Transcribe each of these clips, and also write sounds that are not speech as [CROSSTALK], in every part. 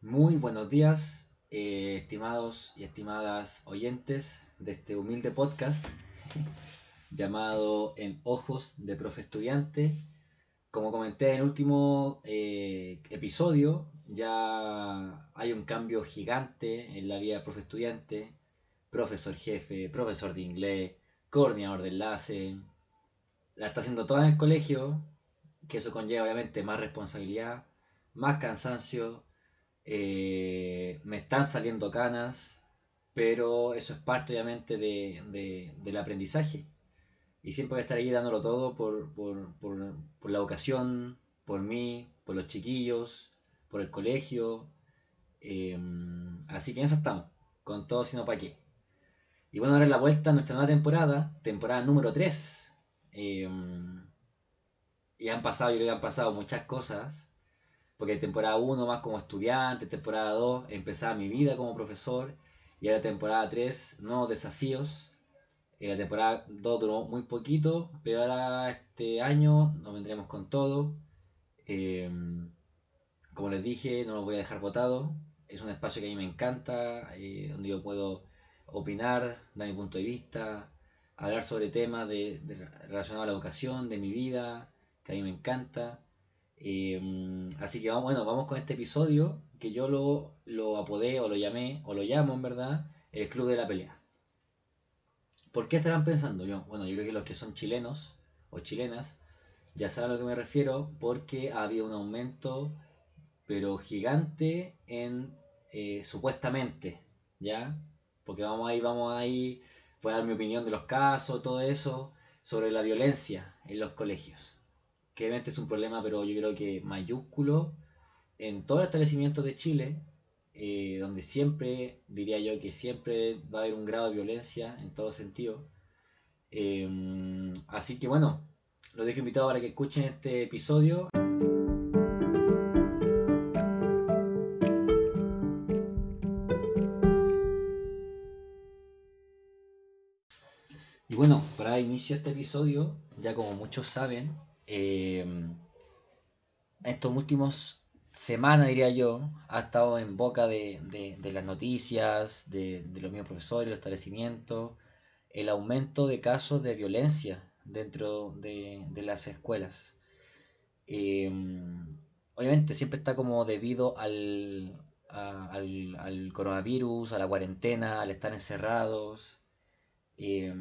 Muy buenos días, eh, estimados y estimadas oyentes de este humilde podcast [LAUGHS] llamado En Ojos de Profe Estudiante. Como comenté en el último eh, episodio, ya hay un cambio gigante en la vida de profe estudiante, profesor jefe, profesor de inglés, coordinador de enlace. La está haciendo toda en el colegio, que eso conlleva obviamente más responsabilidad, más cansancio, eh, me están saliendo canas, pero eso es parte obviamente de, del aprendizaje. Y siempre voy a estar ahí dándolo todo por, por, por, la vocación, por mí, por los chiquillos, por el colegio. Em, así que en eso estamos, con todo sino para qué. Y bueno, ahora la vuelta a nuestra nueva temporada, temporada número 3. Em, y han pasado, yo creo que han pasado muchas cosas. Porque temporada 1 más como estudiante, temporada 2 empezaba mi vida como profesor. Y ahora temporada 3, nuevos desafíos. Y la temporada 2 duró muy poquito, pero ahora este año nos vendremos con todo. Em, como les dije, no lo voy a dejar votado. Es un espacio que a mí me encanta, eh, donde yo puedo opinar, dar mi punto de vista, hablar sobre temas de, relacionados a la educación, de mi vida, que a mí me encanta. Eh, así que vamos, bueno, vamos con este episodio que yo lo, lo apodé o lo llamé, o lo llamo en verdad, el Club de la Pelea. ¿Por qué estarán pensando yo? Bueno, yo creo que los que son chilenos o chilenas ya saben a lo que me refiero porque había un aumento pero gigante en eh, supuestamente, ¿ya? Porque vamos ahí, vamos ahí, voy a dar mi opinión de los casos, todo eso, sobre la violencia en los colegios. Que obviamente es un problema, pero yo creo que mayúsculo en todos los establecimientos de Chile, eh, donde siempre, diría yo que siempre va a haber un grado de violencia en todo sentido. Em, así que bueno, los dejo invitado para que escuchen este episodio. Inicio este episodio, ya como muchos saben, eh, estos últimos semanas, diría yo, ha estado en boca de, las noticias, de, los mismos profesores, los establecimientos, el aumento de casos de violencia dentro de, las escuelas. Eh, obviamente siempre está como debido al, al, coronavirus, a la cuarentena, al estar encerrados. Eh,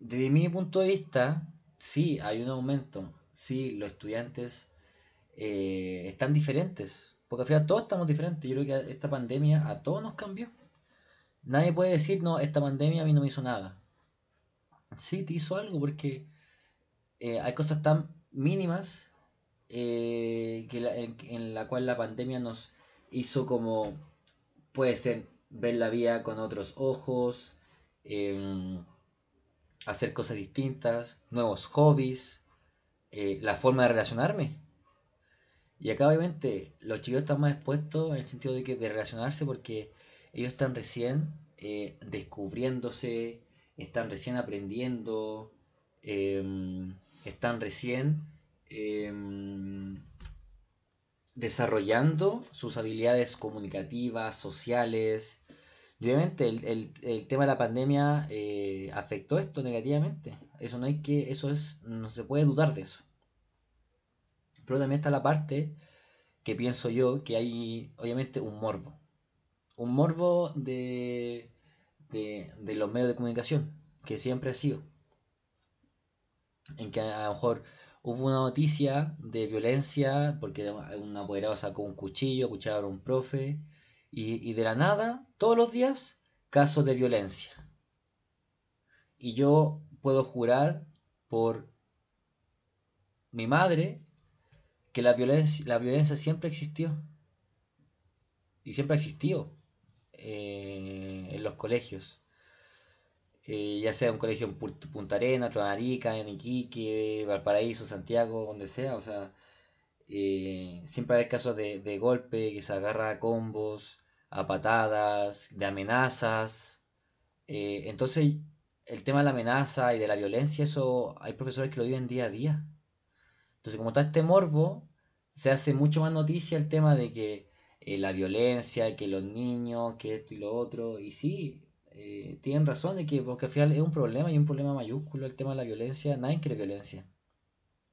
desde mi punto de vista, sí, hay un aumento. Sí, los estudiantes eh, están diferentes. Porque al final todos estamos diferentes. Yo creo que esta pandemia a todos nos cambió. Nadie puede decir, no, esta pandemia a mí no me hizo nada. Sí, te hizo algo porque eh, hay cosas tan mínimas eh, que en, la cual la pandemia nos hizo como, puede ser, ver la vida con otros ojos, em, hacer cosas distintas, nuevos hobbies, eh, la forma de relacionarme. Y acá obviamente los chicos están más expuestos en el sentido de que de relacionarse porque ellos están recién eh, descubriéndose, están recién aprendiendo, em, están recién em, desarrollando sus habilidades comunicativas, sociales, obviamente el, tema de la pandemia eh, afectó esto negativamente. Eso no hay que, eso es, no se puede dudar de eso. Pero también está la parte que pienso yo que hay obviamente un morbo. Un morbo de, de, de los medios de comunicación, que siempre ha sido. En que a lo mejor hubo una noticia de violencia porque un apoderado sacó un cuchillo, cuchillo a un profe y, de la nada, todos los días, casos de violencia. Y yo puedo jurar por mi madre que la violencia, la violencia siempre existió. Y siempre ha existido eh, en los colegios. Eh, ya sea un colegio en Punta Arena, otro en Iquique, Valparaíso, Santiago, donde sea. O sea, eh, siempre hay casos de, de golpe, que se agarra a combos, a patadas, de amenazas. Eh, entonces, el tema de la amenaza y de la violencia, eso hay profesores que lo viven día a día. Entonces, como está este morbo, se hace mucho más noticia el tema de que eh, la violencia, que los niños, que esto y lo otro. Y sí, tienen razón de que, porque al final es un problema y un problema mayúsculo el tema de la violencia. Nadie quiere violencia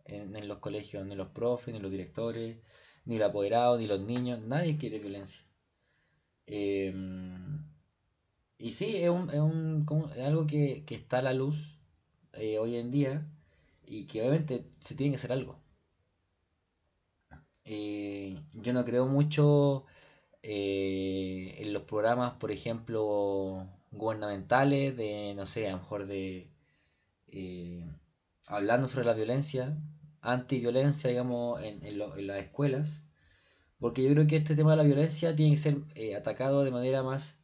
en, los colegios, ni los profes, ni los directores, ni los apoderados, ni los niños. Nadie quiere violencia. Em, y sí, es, un, es, un, algo que, que, está a la luz eh, hoy en día y que obviamente se tiene que hacer algo. Eh, yo no creo mucho eh, en los programas, por ejemplo, gubernamentales, de, no sé, a lo mejor de... Hablando sobre la violencia, antiviolencia, digamos, en, en, las escuelas, porque yo creo que este tema de la violencia tiene que ser atacado de manera más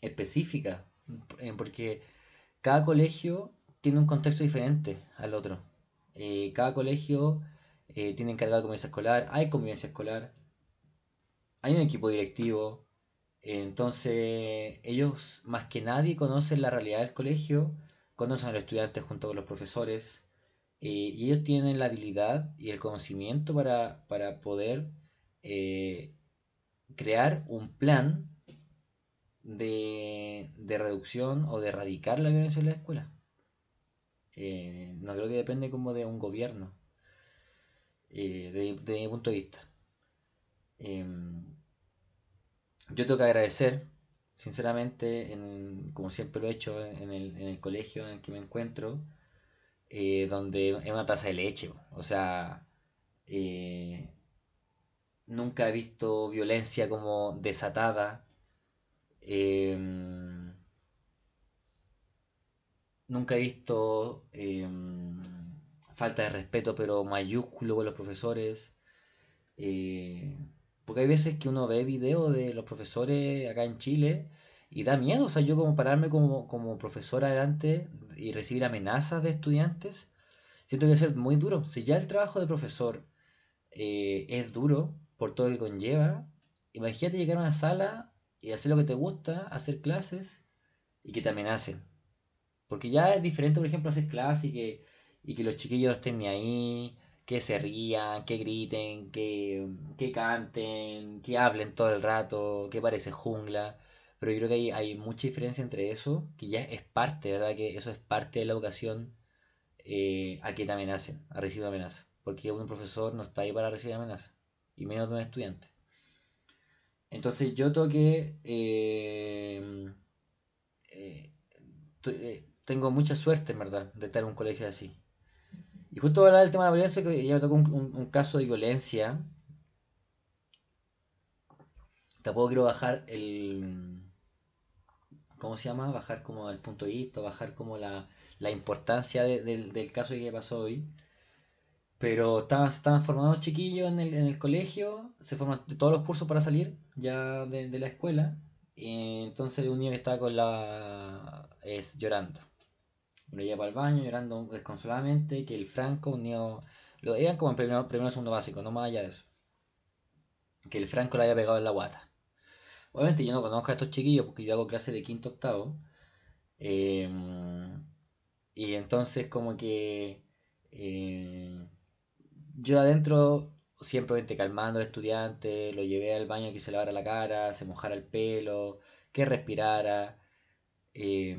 específica, porque cada colegio tiene un contexto diferente al otro. cada colegio eh, tienen encargado de convivencia escolar, hay convivencia escolar, hay un equipo directivo, entonces ellos más que nadie conocen la realidad del colegio, conocen a los estudiantes junto con los profesores, eh, y ellos tienen la habilidad y el conocimiento para, poder eh, crear un plan de, de, reducción o de erradicar la violencia en la escuela. no creo que depende como de un gobierno eh, de, mi punto de vista. Yo tengo que agradecer, sinceramente, como siempre lo he hecho en el, colegio en el que me encuentro, eh, donde es una taza de leche. O sea, eh, nunca he visto violencia como desatada. Em, nunca he visto em, falta de respeto, pero mayúsculo con los profesores. Eh, porque hay veces que uno ve videos de los profesores acá en Chile y da miedo. O sea, yo como pararme como, como profesor adelante y recibir amenazas de estudiantes, siento que va a ser muy duro. Si ya el trabajo de profesor eh, es duro por todo lo que conlleva, imagínate llegar a una sala y hacer lo que te gusta, hacer clases y que te amenacen. Porque ya es diferente, por ejemplo, hacer clases y que y que los chiquillos no estén ni ahí, que se rían, que griten, que, que canten, que hablen todo el rato, que parece jungla. Pero yo creo que hay, mucha diferencia entre eso, que ya es parte, ¿verdad? Que eso es parte de la educación eh, a que te amenacen, a recibir amenaza. Porque un profesor no está ahí para recibir amenaza, y menos de un estudiante. Entonces yo que... Eh, eh, tengo mucha suerte, en verdad, de estar en un colegio así. Y justo hablar del tema de la violencia, que ya me tocó un, caso de violencia. Tampoco quiero bajar el. ¿Cómo se llama? Bajar como el punto de vista, bajar como la, importancia del caso que pasó hoy. Pero estaban, estaban formados chiquillos en el, en el colegio, se forman todos los cursos para salir ya de, la escuela. Y entonces un niño que estaba con la. es llorando lo lleva para el baño llorando desconsoladamente, que el Franco, unió, lo iban como en primero, primero segundo básico, no más allá de eso. Que el Franco le haya pegado en la guata. Obviamente yo no conozco a estos chiquillos porque yo hago clases de quinto octavo. Em, y entonces como que eh, yo adentro siempre calmando al estudiante, lo llevé al baño que se lavara la cara, se mojara el pelo, que respirara. Eh,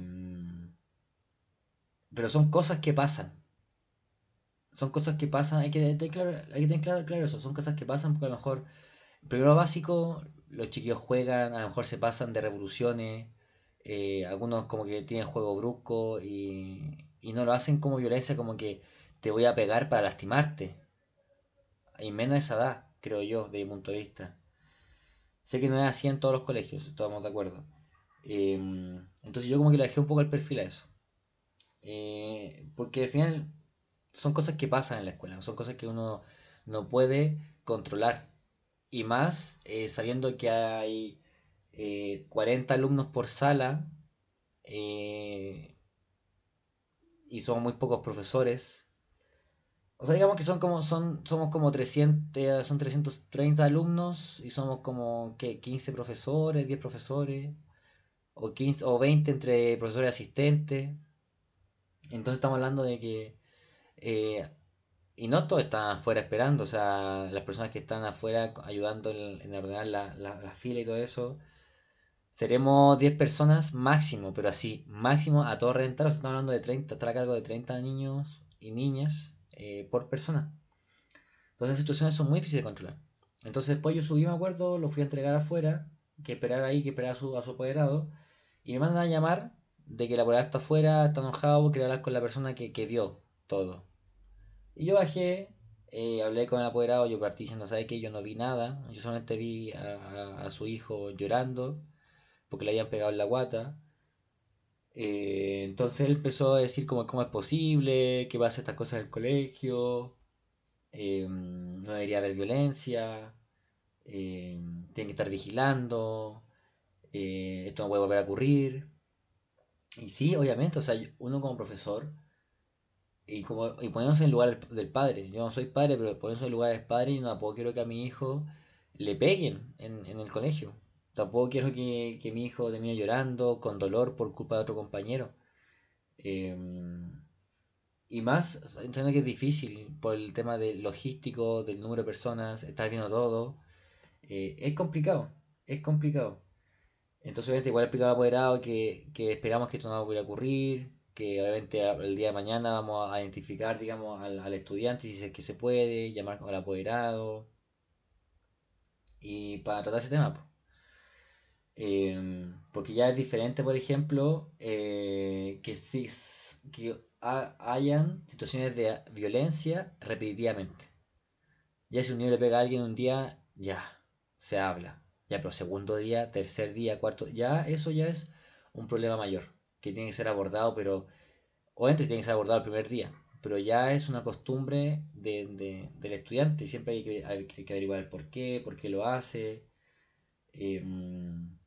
pero son cosas que pasan. Son cosas que pasan, hay que tener claro, hay que tener claro, eso, son cosas que pasan porque a lo mejor, primero básico, los chiquillos juegan, a lo mejor se pasan de revoluciones, eh, algunos como que tienen juego brusco y, y no lo hacen como violencia, como que te voy a pegar para lastimarte. Y menos esa edad, creo yo, de mi punto de vista. Sé que no es así en todos los colegios, estamos de acuerdo. Em, entonces yo como que le dejé un poco el perfil a eso. Eh, porque al final son cosas que pasan en la escuela, son cosas que uno no puede controlar. Y más eh, sabiendo que hay 40 eh, alumnos por sala y son muy pocos profesores. O sea, digamos que son como, son, somos como 300, son 330 alumnos y somos como que 15 profesores, 10 profesores. o 15 o 20 entre profesores asistentes. Entonces estamos hablando de que... Y no todos están afuera esperando, o sea, las personas que están afuera ayudando en, ordenar la, la, fila y todo eso. Seremos 10 personas máximo, pero así, máximo a todo sea, estamos hablando de 30, estar a cargo de 30 niños y niñas eh, por persona. Entonces las situaciones son muy difíciles de controlar. Entonces después yo subí, me acuerdo, lo fui a entregar afuera, que esperar ahí, que esperar a su, a su apoderado. Y me mandan a llamar de que el apoderado está afuera, está enojado, quiere hablar con la persona que, que vio todo. Y yo bajé, eh, hablé con el apoderado, yo partí diciendo, ¿sabes qué? Yo no vi nada, yo solamente vi a, su hijo llorando porque le habían pegado en la guata. Eh, entonces él empezó a decir cómo, cómo es posible, que hacer estas cosas en el colegio, eh, no debería haber violencia, tiene que estar vigilando, esto no puede volver a ocurrir. Y sí, obviamente, o sea, uno como profesor, y como y ponernos en el lugar del padre, yo no soy padre, pero ponernos en el lugar del padre, y no tampoco quiero que a mi hijo le peguen en, el colegio. Tampoco quiero que, mi hijo termine llorando con dolor por culpa de otro compañero. Em, y más, entiendo que es difícil por el tema del logístico, del número de personas, estar viendo todo. Eh, es complicado, es complicado. Entonces, igual explicaba al apoderado que, que esperamos que esto no vaya a ocurrir, que obviamente el día de mañana vamos a identificar, digamos, al, estudiante si es que se puede, llamar al apoderado. Y para tratar ese tema, em, porque ya es diferente, por ejemplo, eh, que si que hayan situaciones de violencia repetitivamente. Ya si un niño le pega a alguien un día, ya, se habla ya, pero segundo día, tercer día, cuarto, ya eso ya es un problema mayor que tiene que ser abordado, pero obviamente tiene que ser abordado el primer día, pero ya es una costumbre de, del estudiante y siempre hay que, hay que, averiguar el por qué, por qué lo hace. Em,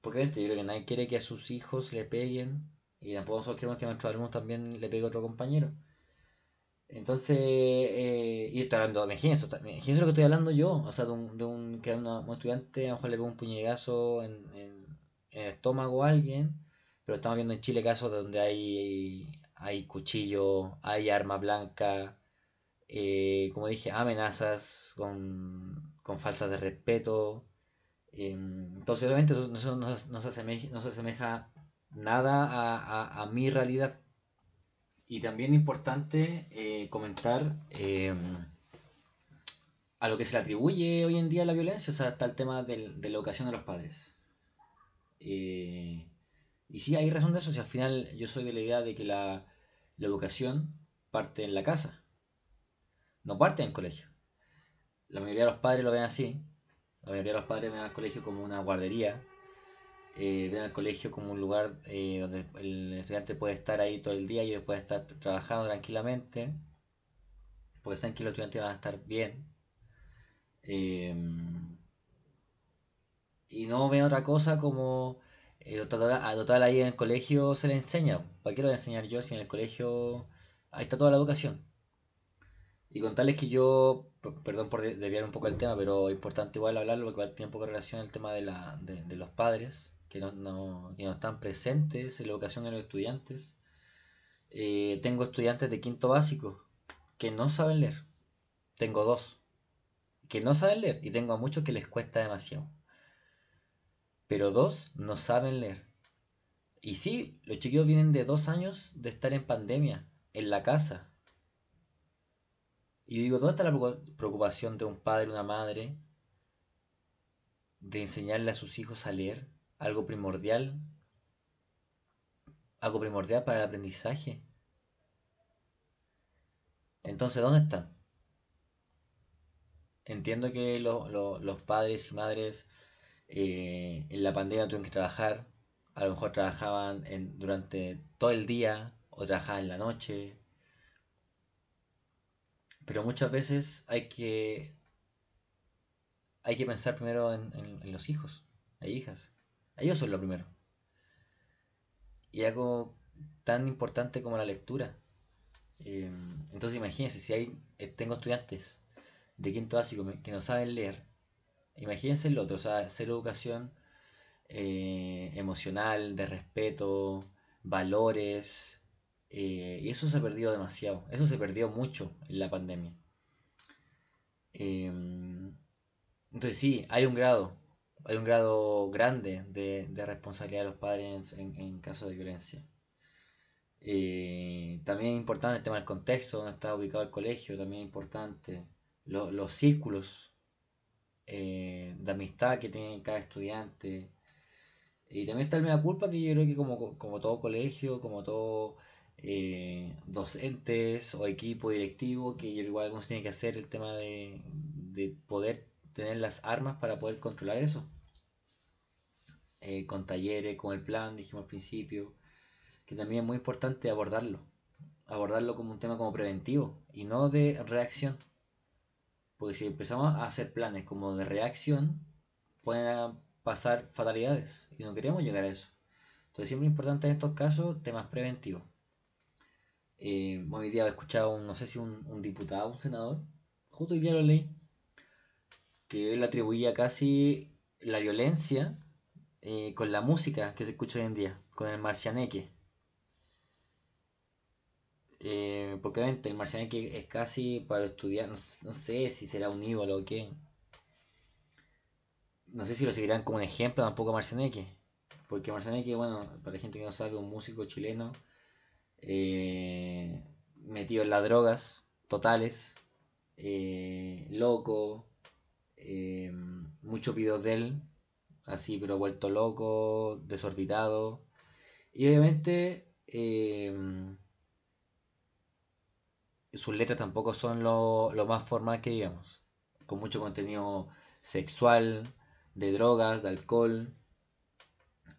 porque obviamente yo creo que nadie quiere que a sus hijos le peguen y tampoco nosotros queremos que a nuestros alumnos también le pegue a otro compañero. Entonces, eh, y estoy hablando, imagínense, imagínense lo que estoy hablando yo, o sea, de un, de un que un estudiante a lo mejor le pega un puñetazo en, en, el estómago a alguien, pero estamos viendo en Chile casos donde hay, hay cuchillo, hay arma blanca, eh, como dije, amenazas con, con falta de respeto. Em, entonces, obviamente, eso no, se asemeja, nada a, a mi realidad. Y también importante eh, comentar em, a lo que se le atribuye hoy en día la violencia, o sea, está el tema de la educación de los padres. Eh, y sí, hay razón de eso, si al final yo soy de la idea de que la, educación parte en la casa, no parte en el colegio. La mayoría de los padres lo ven así, la mayoría de los padres ven al colegio como una guardería, eh, ven al colegio como un lugar eh, donde el estudiante puede estar ahí todo el día y puede estar trabajando tranquilamente, porque saben que los estudiantes van a estar bien. Eh, y no ven otra cosa como eh, a total ahí en el colegio se le enseña. ¿Para qué lo voy a enseñar yo si en el colegio ahí está toda la educación? Y contarles que yo, perdón por desviar un poco el tema, pero importante igual hablarlo porque tiene un poco de relación el tema de, la, de los padres que no, están presentes en la educación de los estudiantes. Eh, tengo estudiantes de quinto básico que no saben leer. Tengo dos que no saben leer y tengo a muchos que les cuesta demasiado. Pero dos no saben leer. Y sí, los chiquillos vienen de dos años de estar en pandemia, en la casa. Y yo digo, ¿dónde está la preocupación de un padre, una madre, de enseñarle a sus hijos a leer? algo primordial, algo primordial para el aprendizaje. Entonces, ¿dónde están? Entiendo que los padres y madres eh, en la pandemia tuvieron que trabajar, a lo mejor trabajaban durante todo el día o trabajaban en la noche, pero muchas veces hay que hay que pensar primero en, en los hijos e hijas. Ellos son lo primero. Y algo tan importante como la lectura. Eh, entonces imagínense, si hay, eh, tengo estudiantes de quinto básico que no saben leer, imagínense el otro, o sea, hacer educación eh, emocional, de respeto, valores. Eh, y eso se ha perdido demasiado. Eso se perdió mucho en la pandemia. Em, entonces sí, hay un grado, hay un grado grande de, responsabilidad de los padres en, caso de violencia. Eh, también es importante el tema del contexto, donde está ubicado el colegio, también es importante. los círculos eh, de amistad que tiene cada estudiante. Y también está el mea culpa que yo creo que como, como todo colegio, como todo eh, docentes o equipo directivo, que igual se tiene que hacer el tema de, de poder tener las armas para poder controlar eso. Eh, con talleres, con el plan, dijimos al principio, que también es muy importante abordarlo. Abordarlo como un tema como preventivo y no de reacción. Porque si empezamos a hacer planes como de reacción, pueden pasar fatalidades y no queremos llegar a eso. Entonces siempre es importante en estos casos temas preventivos. Eh, hoy día he escuchado, no sé si un, un diputado, un senador, justo hoy día lo leí, que él atribuía casi la violencia eh, con la música que se escucha hoy en día, con el marcianeque. Eh, porque obviamente el marcianeque es casi para estudiar, no, sé si será un ídolo o qué. No sé si lo seguirán como un ejemplo tampoco Marcianeque. Porque Marcianeque, bueno, para la gente que no sabe, un músico chileno eh, metido en las drogas totales, loco, eh, muchos videos de él, así, pero vuelto loco, desorbitado. Y obviamente sus letras tampoco son lo, más formal que digamos, con mucho contenido sexual, de drogas, de alcohol.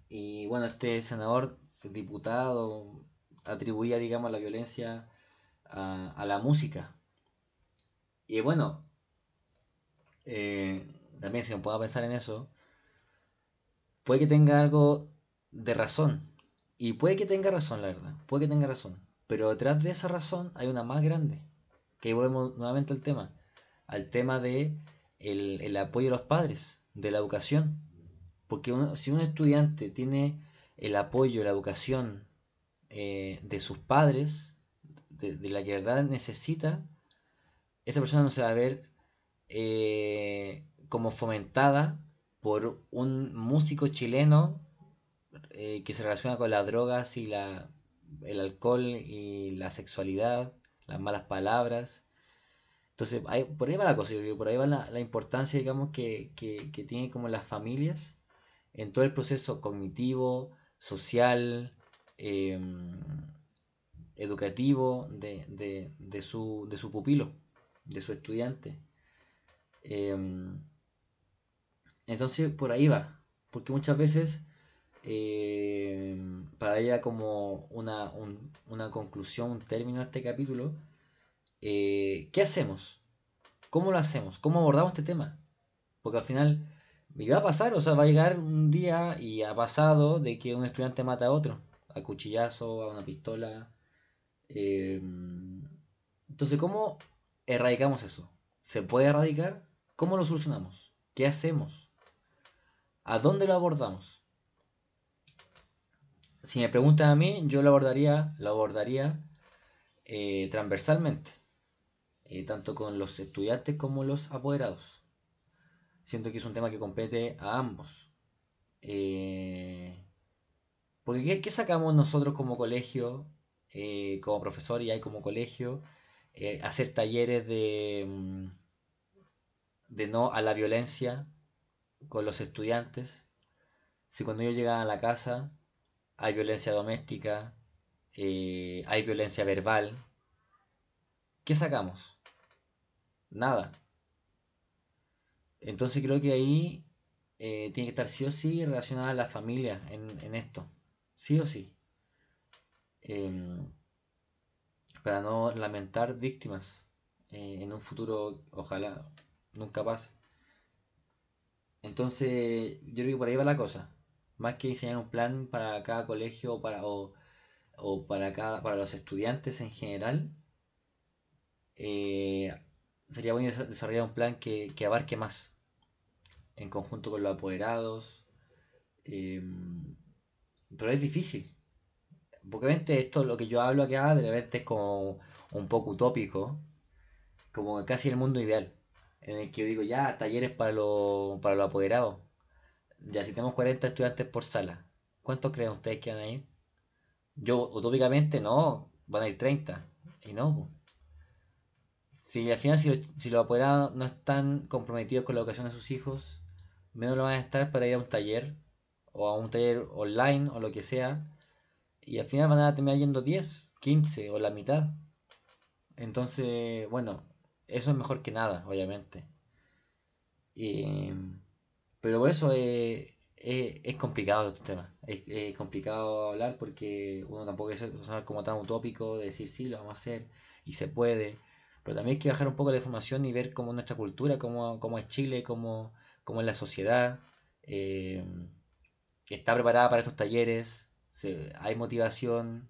Y bueno, este senador, diputado, atribuía, digamos, la violencia a, a la música. Y bueno, eh, también si me puedo pensar en eso, puede que tenga algo de razón. Y puede que tenga razón, la verdad. Puede que tenga razón. Pero detrás de esa razón hay una más grande. Que ahí volvemos nuevamente al tema. Al tema de el, apoyo de los padres, de la educación. Porque si un estudiante tiene el apoyo, la educación eh, de sus padres, de, de, la que verdad necesita, esa persona no se va a ver eh, como fomentada por un músico chileno eh, que se relaciona con las drogas y la, el alcohol y la sexualidad, las malas palabras. Entonces, por ahí va la cosa, por ahí va la, importancia, digamos, que, que, tiene como las familias en todo el proceso cognitivo, social, em, educativo de, de, de, su, de su pupilo, de su estudiante. Em, entonces por ahí va, porque muchas veces em, para ella como una, una, conclusión, un término a este capítulo, eh, ¿qué hacemos? ¿Cómo lo hacemos? ¿Cómo abordamos este tema? Porque al final va a pasar, o sea, va a llegar un día y ha pasado de que un estudiante mata a otro, a cuchillazo, a una pistola. Em, entonces, ¿cómo erradicamos eso? ¿Se puede erradicar? ¿Cómo lo solucionamos? ¿Qué hacemos? ¿A dónde lo abordamos? Si me preguntan a mí, yo lo abordaría, lo abordaría eh, transversalmente, eh, tanto con los estudiantes como los apoderados. Siento que es un tema que compete a ambos. Eh, porque ¿qué, sacamos nosotros como colegio, como profesor y hay como colegio? hacer talleres de mm, de no a la violencia con los estudiantes. Si cuando ellos llegan a la casa hay violencia doméstica, eh, hay violencia verbal, ¿qué sacamos? Nada. Entonces creo que ahí eh, tiene que estar sí o sí relacionada la familia en, esto. Sí o sí. Em, para no lamentar víctimas eh, en un futuro, ojalá, nunca pasa. Entonces, yo creo que por ahí va la cosa. Más que diseñar un plan para cada colegio para, o, para, cada, para los estudiantes en general, eh, sería bueno desarrollar un plan que, abarque más, en conjunto con los apoderados, Em, pero es difícil. Porque obviamente esto, lo que yo hablo acá, de repente es como un poco utópico, como casi el mundo ideal, en el que yo digo, ya, talleres para los para los apoderados. Ya, si tenemos 40 estudiantes por sala, ¿cuántos creen ustedes que van a ir? Yo, utópicamente, no, van a ir 30. Y no, si al final, si, si los apoderados no están comprometidos con la educación de sus hijos, menos lo van a estar para ir a un taller o a un taller online o lo que sea. Y al final van a terminar yendo 10, 15 o la mitad. Entonces, bueno, eso es mejor que nada, obviamente. Pero por eso es, complicado este tema. Es, complicado hablar porque uno tampoco es como tan utópico de decir sí, lo vamos a hacer y se puede. Pero también hay que bajar un poco la información y ver cómo es nuestra cultura, cómo, cómo es Chile, cómo, cómo es la sociedad. Eh, está preparada para estos talleres, hay motivación,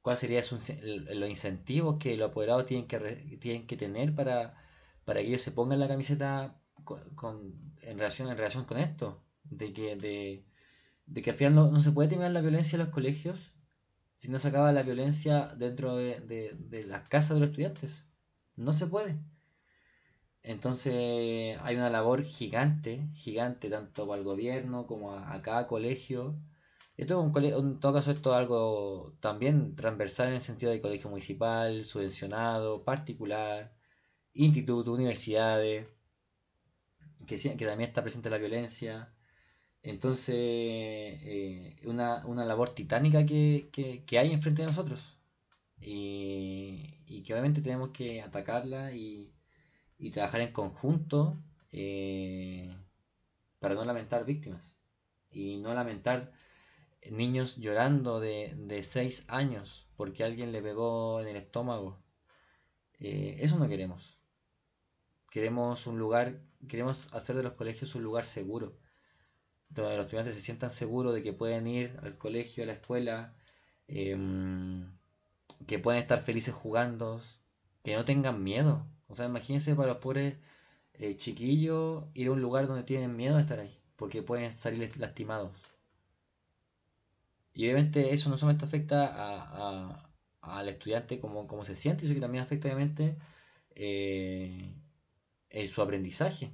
cuáles serían los incentivos que los apoderados tienen que, tienen que tener para, para que ellos se pongan la camiseta con, en, relación, en relación con esto, de que, de, de que al final no, se puede terminar la violencia en los colegios si no se acaba la violencia dentro de, de las casas de los estudiantes. No se puede. Entonces hay una labor gigante, gigante tanto para el gobierno como a, cada colegio. Un en todo caso esto es algo también transversal en el sentido de colegio municipal, subvencionado, particular, instituto, universidades, que, que también está presente la violencia. Entonces, eh, una, una labor titánica que, que, hay enfrente de nosotros. Y, y que obviamente tenemos que atacarla y, y trabajar en conjunto eh, para no lamentar víctimas y no lamentar niños llorando de, de 6 años porque alguien le pegó en el estómago. Eh, eso no queremos. Queremos un lugar, queremos hacer de los colegios un lugar seguro, donde los estudiantes se sientan seguros de que pueden ir al colegio, a la escuela, em, que pueden estar felices jugando, que no tengan miedo, o sea, imagínense para los pobres eh, chiquillos ir a un lugar donde tienen miedo de estar ahí, porque pueden salir lastimados. Y obviamente eso no solamente afecta al estudiante como, como se siente, sino que también afecta obviamente eh, su aprendizaje.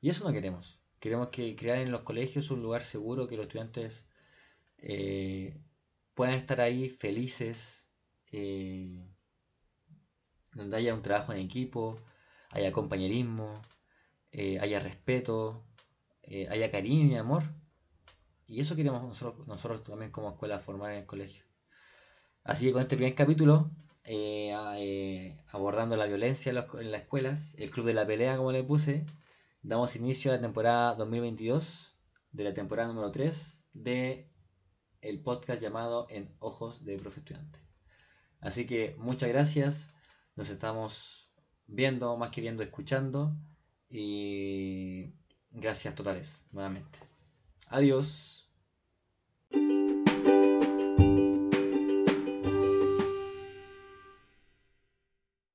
Y eso no queremos. Queremos que crear en los colegios un lugar seguro, que los estudiantes eh, puedan estar ahí felices, donde haya un trabajo en equipo, haya compañerismo, eh, haya respeto, eh, haya cariño y amor. Y eso queremos nosotros, nosotros también como escuela formar en el colegio. Así que con este primer capítulo, eh, abordando la violencia en, las escuelas, el club de la pelea como le puse, damos inicio a la temporada 2022, de la temporada número 3 de el podcast llamado En Ojos de Profe Estudiante. Así que muchas gracias. Nos estamos viendo, más que viendo, escuchando. Y gracias totales, nuevamente. Adiós.